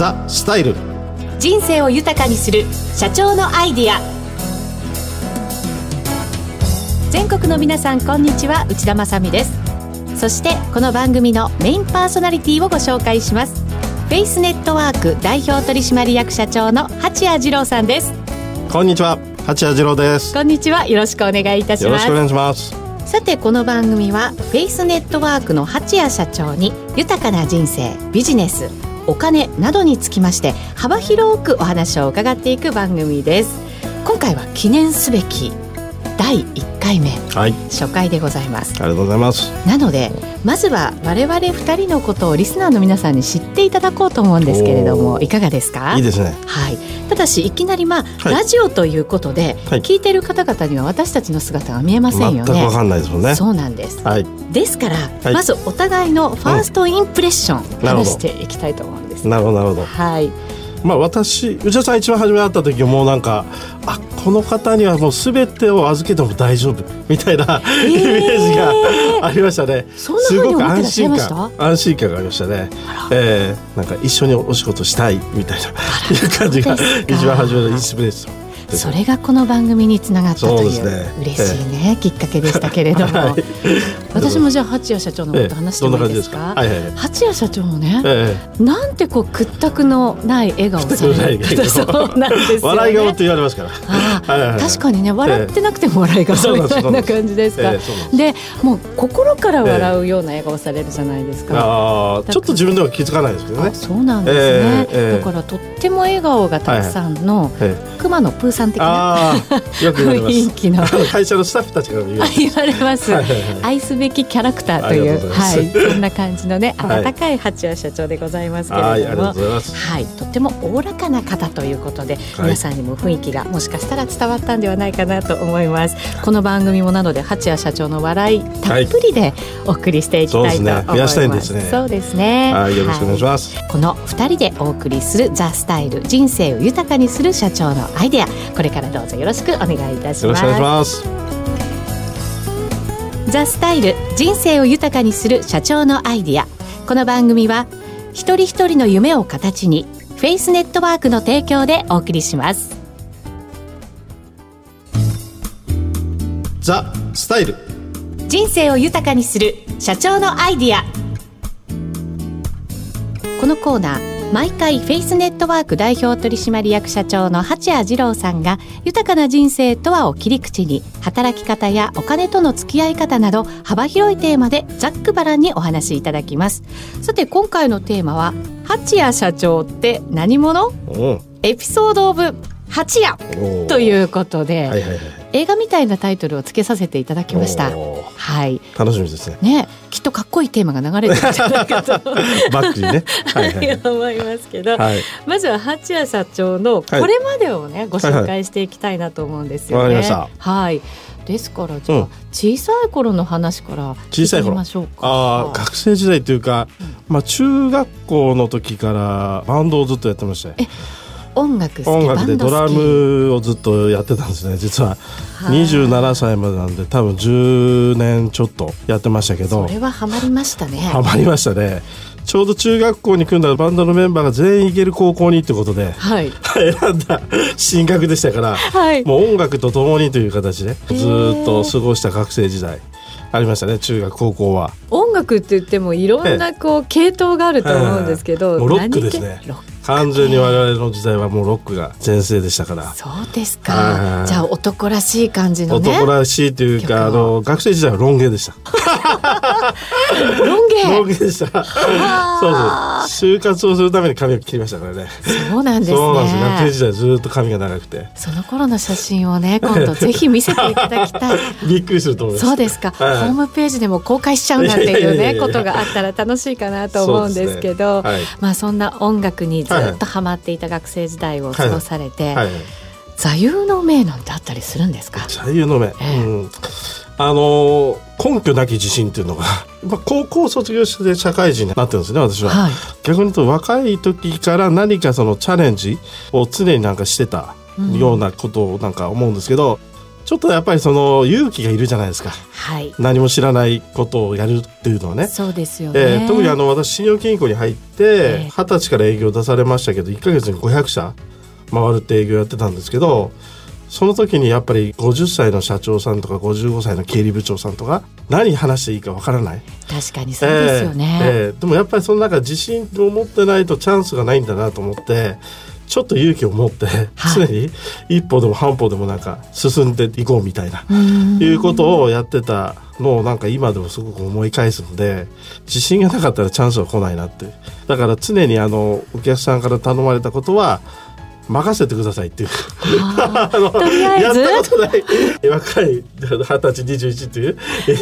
ザ・スタイル。人生を豊かにする社長のアイディア。全国の皆さんこんにちは。内田まさです。そしてこの番組のメインパーソナリティをご紹介します。フェイスネットワーク代表取締役社長の八谷二郎さんです。こんにちは。八谷二郎です。こんにちは。よろしくお願いいたします。よろしくお願いします。さてこの番組はフェイスネットワークの八谷社長に豊かな人生ビジネスお金などにつきまして幅広くお話を伺っていく番組です。今回は記念すべき第1回目、はい、初回でございます。ありがとうございます。なのでまずは我々2人のことをリスナーの皆さんに知っていただこうと思うんですけれどもいかがですか？いいですね。はい。ただしいきなりまあ、はい、ラジオということで、はい、聞いてる方々には私たちの姿が見えませんよね。全くかんないですもんね。そうなんです、はい、ですから、まずお互いのファーストインプレッション、うん、話していきたいと思うんです。なるほどなるほど。はいまあ、私内田さん一番初め会った時もうなんかあこの方にはもうすべてを預けても大丈夫みたいな、えー、イメージがありましたね。すごく安心感安心感がありましたね。えー、なんか一緒にお仕事したいみたいないう感じが一番初めのインスピレーション。それがこの番組につながったという、ね、嬉しいね、えきっかけでしたけれども、はい、私もじゃあ八谷社長のこと話してもいいですか、えはいはい、八谷社長もね、ええ、なんてこう屈託のない笑顔されるそうなんですよ、ね、笑い顔って言われますから。あ、はいはいはい、確かにね笑ってなくても笑い顔みたいな感じですか、でもう心から笑うような笑顔されるじゃないですか、あちょっと自分では気づかないですけどね。そうなんですね、だからとっても笑顔がたくさんの熊野プーさん的な雰囲気の。会社のスタッフたちから 言われます、愛すべきキャラクターというはい。そんな感じのね温かい八谷社長でございますけれども。はいとってもおおらかな方ということで、皆さんにも雰囲気がもしかしたら伝わったんではないかなと思います。この番組もなので八谷社長の笑いたっぷりでお送りしていきたいと思います、そうですね。はいよろしくお願いします、この二人でお送りするザスタイル人生を豊かにする社長のアイデアこれからどうぞよろしくお願いいたします。よろしくお願いします。ザ・スタイル人生を豊かにする社長のアイディア。この番組は一人一人の夢を形にフェイスネットワークの提供でお送りします。ザ・スタイル。人生を豊かにする社長のアイディア。このコーナー毎回フェイスネットワーク代表取締役社長の八谷二郎さんが豊かな人生とはを切り口に働き方やお金との付き合い方など幅広いテーマでざっくばらんにお話しいただきます。さて今回のテーマは八谷社長って何者？エピソードオブ八谷ということで、はいはいはい、映画みたいなタイトルをつけさせていただきました。はい。楽しみですね。ね、きっとかっこいいテーマが流れてるんじゃないかとバックにね、はい、はい、思いますけど、はい、まずは八谷社長のこれまでをね、ご紹介していきたいなと思うんですよね。はい。ですからじゃあ、小さい頃の話から聞いてみましょうか。ああ学生時代というか、まあ中学校の時からバンドをずっとやってました。音楽音楽でドラムをずっとやってたんですね実は。27歳までなんで多分10年ちょっとやってましたけど。それはハマりましたね。ハマりましたね。ちょうど中学校に組んだバンドのメンバーが全員行ける高校にってことで、はい、選んだ進学でしたから、はい、もう音楽とともにという形でずっと過ごした学生時代ありましたね中学高校は。音楽って言ってもいろんなこう系統があると思うんですけど、ロックですね完全に我々の時代はもうロックが全盛でしたから。そうですか。じゃあ男らしい感じの、ね、男らしいというかあの学生時代はロン毛でしたロン毛。ロン毛でした。そうそう就活をするために髪を切りましたからね。そうなんですね。学生時代ずっと髪が長くて。その頃の写真をね今度ぜひ見せていただきたい。びっくりすると思います。そうですか、はい、ホームページでも公開しちゃうなんていうねことがあったら楽しいかなと思うんですけど、ね。はい、まあそんな音楽にずっとハマっていた学生時代を過ごされて、はい。はい、座右の銘なんてあったりするんですか？座右の銘、えー、うん、あの根拠なき自信っていうのが、まあ、高校卒業して社会人になってるんですね私は、はい、逆に言うと若い時から何かそのチャレンジを常になんかしてたようなことをなんか思うんですけど、ちょっとやっぱりその勇気がいるじゃないですか、はい、何も知らないことをやるっていうのはね。そうですよね、えー、特にあの私信用金庫に入って二十歳から営業出されましたけど1か月に500社回るって営業やってたんですけどその時にやっぱり50歳の社長さんとか55歳の経理部長さんとか何話していいかわからない。確かにそうですよね、えーえー、でもやっぱりその中自信を持ってないとチャンスがないんだなと思ってちょっと勇気を持って、常に一歩でも半歩でもなんか進んでいこうみたいな、いうことをやってたのをなんか今でもすごく思い返すので自信がなかったらチャンスは来ないなってだから常にあのお客さんから頼まれたことは任せてくださいっていう。あ のやったことない。若い二十歳21っていう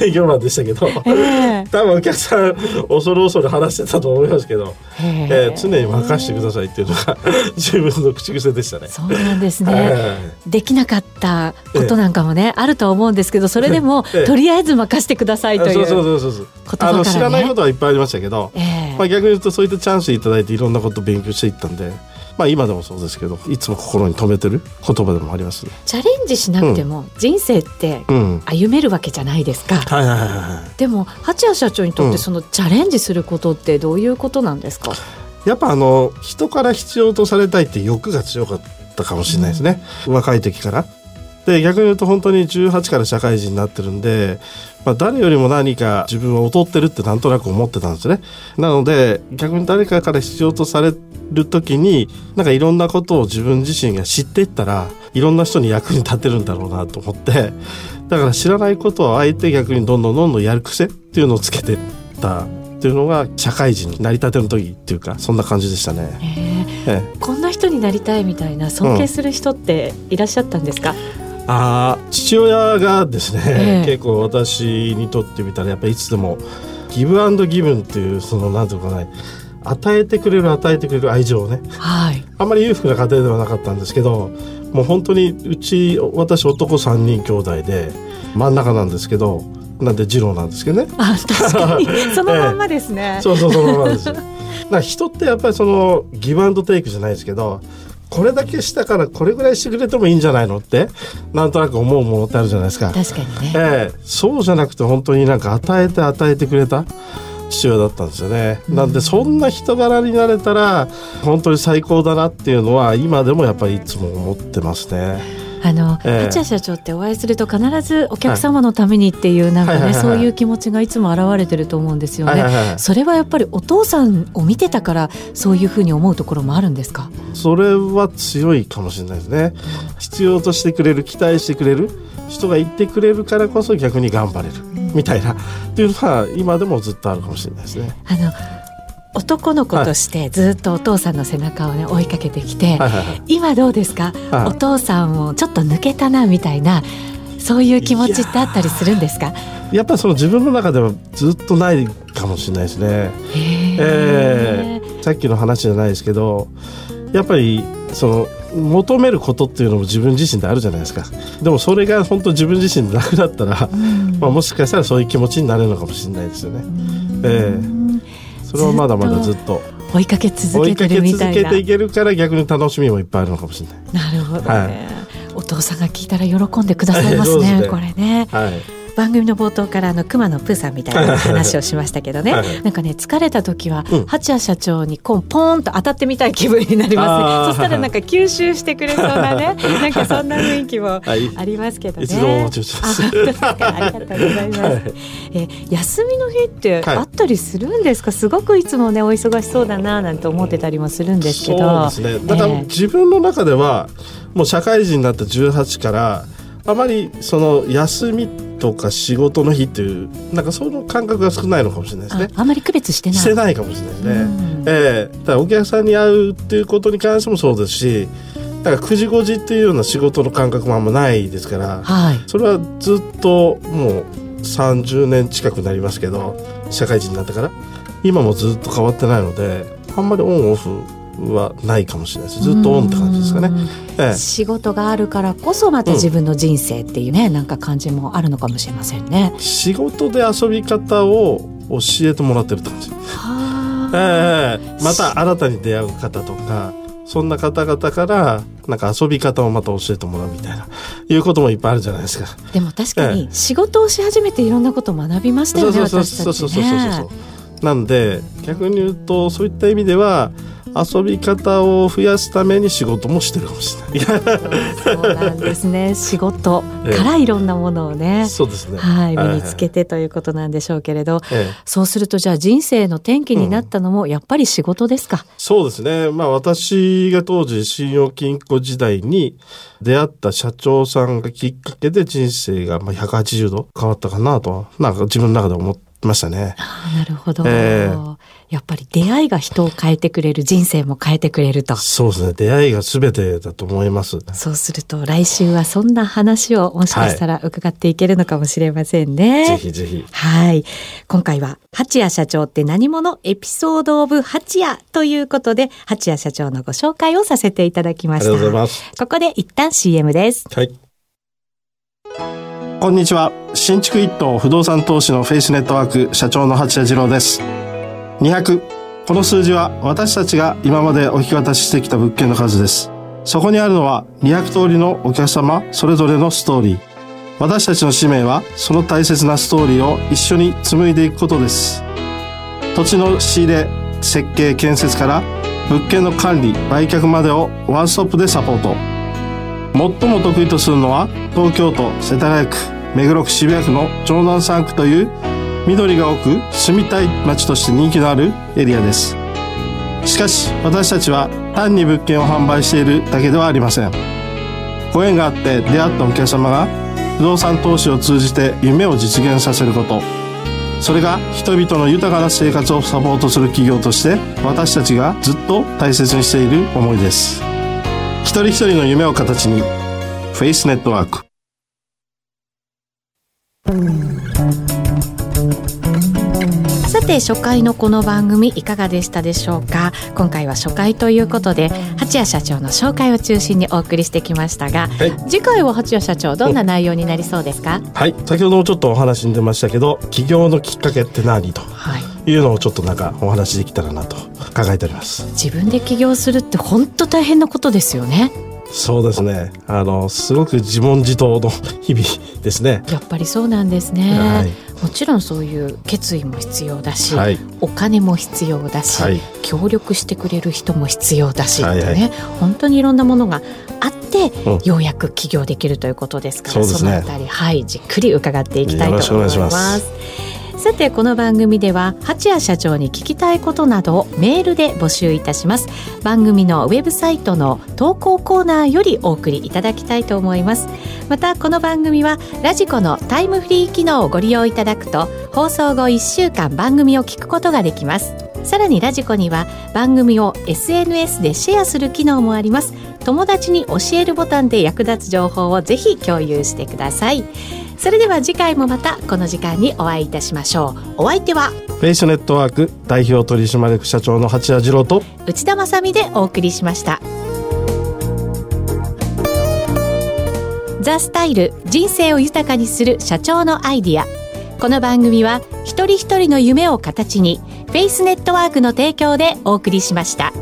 営業マンでしたけど、えー、多分お客さん恐る恐る話してたと思いますけど、え。ー、常に任せてくださいっていうのが自分の口癖でしたね。そうなんですね、えー、できなかったことなんかもね、あると思うんですけどそれでも、とりあえず任せてくださいという。そうそうそうそうあの知らないことはいっぱいありましたけど、まあ、逆に言うとそういったチャンスいただいていろんなことを勉強していったんで。まあ今でもそうですけどいつも心に留めてる言葉でもあります、ね、チャレンジしなくても人生って歩めるわけじゃないですか、はいはいはいでも八谷社長にとってそのチャレンジすることってどういうことなんですか、やっぱあの人から必要とされたいって欲が強かったかもしれないですね、うん、若い時から。で逆に言うと本当に18から社会人になってるんで、まあ、誰よりも何か自分は劣ってるってなんとなく思ってたんですね。なので逆に誰かから必要とされる時になんかいろんなことを自分自身が知っていったらいろんな人に役に立てるんだろうなと思ってだから知らないことをあえて逆にどんどんどんどんやる癖っていうのをつけてったっていうのが社会人になりたての時っていうかそんな感じでしたね。ええ、こんな人になりたいみたいな尊敬する人っていらっしゃったんですか、うん。あ父親がですね、えー、結構私にとってみたらやっぱりいつでもギブアンドギブンっていうそのなんていうかね与えてくれる与えてくれる愛情をね、はい、あんまり裕福な家庭ではなかったんですけどもう本当にうち私男3人兄弟で真ん中なんですけどなんで次郎なんですけどね。あ確かに そのまんまですね。えそうそうそのままです。な人ってやっぱりそのギブアンドテイクじゃないですけどこれだけしたからこれぐらいしてくれてもいいんじゃないのってなんとなく思うものってあるじゃないですか。確かにね、えー、そうじゃなくて本当になんか与えて与えてくれた父親だったんですよね。なんでそんな人柄になれたら本当に最高だなっていうのは今でもやっぱりいつも思ってますね。あの、えー、八谷社長ってお会いすると必ずお客様のためにっていう、なんかね、そういう気持ちがいつも現れてると思うんですよね、はいはいはい、それはやっぱりお父さんを見てたからそういうふうに思うところもあるんですか？それは強いかもしれないですね。必要としてくれる期待してくれる人がいてくれるからこそ逆に頑張れる、みたいな。っていうのは今でもずっとあるかもしれないですね。あの男の子としてずっとお父さんの背中をね追いかけてきて、はいはいはい、今どうですか、はい、お父さんをちょっと抜けたなみたいなそういう気持ちってあったりするんですか？やっぱりその自分の中ではずっとないかもしれないですね。えー、さっきの話じゃないですけどやっぱりその求めることっていうのも自分自身であるじゃないですか。でもそれが本当自分自身でなくなったら、まあ、もしかしたらそういう気持ちになれるのかもしれないですよね。えーそれはまだまだずっと追いかけ続けてるみたいな。追いかけ続けていけるから逆に楽しみもいっぱいあるのかもしれない。なるほどね、はい、お父さんが聞いたら喜んでくださいますね、ね、これね、はい番組の冒頭からあの熊野プーさんみたいな話をしましたけどね。なんかね疲れた時は、八谷社長にこうポーンと当たってみたい気分になります。ねそしたらなんか吸収してくれそうなね なんかそんな雰囲気もありますけどね、はい、ありがとうございます、はい、え休みの日ってあったりするんですか、すごくいつもねお忙しそうだななんて思ってたりもするんですけど。そうですね。だから自分の中ではもう社会人になった18からあまりその休みとか仕事の日っていうなんかその感覚が少ないのかもしれないですね。あまり区別してない。してないかもしれないですね。うん、ええー、だからお客さんに会うっていうことに関してもそうですし。だから9時5時っていうような仕事の感覚もあんまないですから、はい、それはずっともう30年近くなりますけど社会人になってから今もずっと変わってないのであんまりオンオフはないかもしれないです。ずっとオンって感じですかね、ええ、仕事があるからこそまた自分の人生っていうね、うん、なんか感じもあるのかもしれませんね。仕事で遊び方を教えてもらってるって感じ。ええまた新たに出会う方とかそんな方々からなんか遊び方をまた教えてもらうみたいないうこともいっぱいあるじゃないですか。でも確かに仕事をし始めていろんなことを学びましたよねそうそうそうそうそうそうそうなんで逆に言うとそういった意味では遊び方を増やすために仕事もしてるかもしれない。そうなんですね。仕事からいろんなものをね、ええ、そうですね。はい、身につけてということなんでしょうけれど、え、そうするとじゃあ人生の転機になったのもやっぱり仕事ですか？うん、そうですね。まあ私が当時信用金庫時代に出会った社長さんがきっかけで人生がまあ180度変わったかなとなんか自分の中で思ってましたね。あなるほど、えー、やっぱり出会いが人を変えてくれる人生も変えてくれると。そうですね。出会いが全てだと思います。そうすると来週はそんな話をもしかしたら伺っていけるのかもしれませんね。はい、ぜひぜひ。はい。今回は八谷社長って何者？エピソードオブ八谷ということで八谷社長のご紹介をさせていただきました。ありがとうございます。ここで一旦 CM です。はい。こんにちは。新築一棟不動産投資のフェイスネットワーク社長の八谷二郎です。200。この数字は私たちが今までお引き渡ししてきた物件の数です。そこにあるのは200通りのお客様それぞれのストーリー。私たちの使命はその大切なストーリーを一緒に紡いでいくことです。土地の仕入れ、設計、建設から物件の管理、売却までをワンストップでサポート。最も得意とするのは東京都世田谷区目黒区渋谷区の城南3区という緑が多く住みたい街として人気のあるエリアです。しかし私たちは単に物件を販売しているだけではありません。ご縁があって出会ったお客様が不動産投資を通じて夢を実現させること。それが人々の豊かな生活をサポートする企業として私たちがずっと大切にしている思いです。一人一人の夢を形に。フェイスネットワーク。て初回のこの番組いかがでしたでしょうか？今回は初回ということで八谷社長の紹介を中心にお送りしてきましたが、はい、次回は八谷社長どんな内容になりそうですか、はい。先ほどもちょっとお話に出ましたけど起業のきっかけって何？と、はい、いうのをちょっとなんかお話できたらなと考えております。自分で起業するって本当大変なことですよねそうですね。あのすごく自問自答の 日々ですね。やっぱりそうなんですね、はい、もちろんそういう決意も必要だし、はい、お金も必要だし、はい、協力してくれる人も必要だし、はいはい、ね本当にいろんなものがあって、うん、ようやく起業できるということですからそ、ね,、のあたりはいじっくり伺っていきたいと思います。さてこの番組では八谷社長に聞きたいことなどをメールで募集いたします。番組のウェブサイトの投稿コーナーよりお送りいただきたいと思います。またこの番組はラジコのタイムフリー機能をご利用いただくと放送後1週間番組を聞くことができます。さらにラジコには番組を SNS でシェアする機能もあります。友達に教えるボタンで役立つ情報をぜひ共有してください。それでは次回もまたこの時間にお会いいたしましょう。お相手はフェイスネットワーク代表取締役社長の八谷次郎と内田まさでお送りしました。ザ・スタイル人生を豊かにする社長のアイディア。この番組は一人一人の夢を形にフェイスネットワークの提供でお送りしました。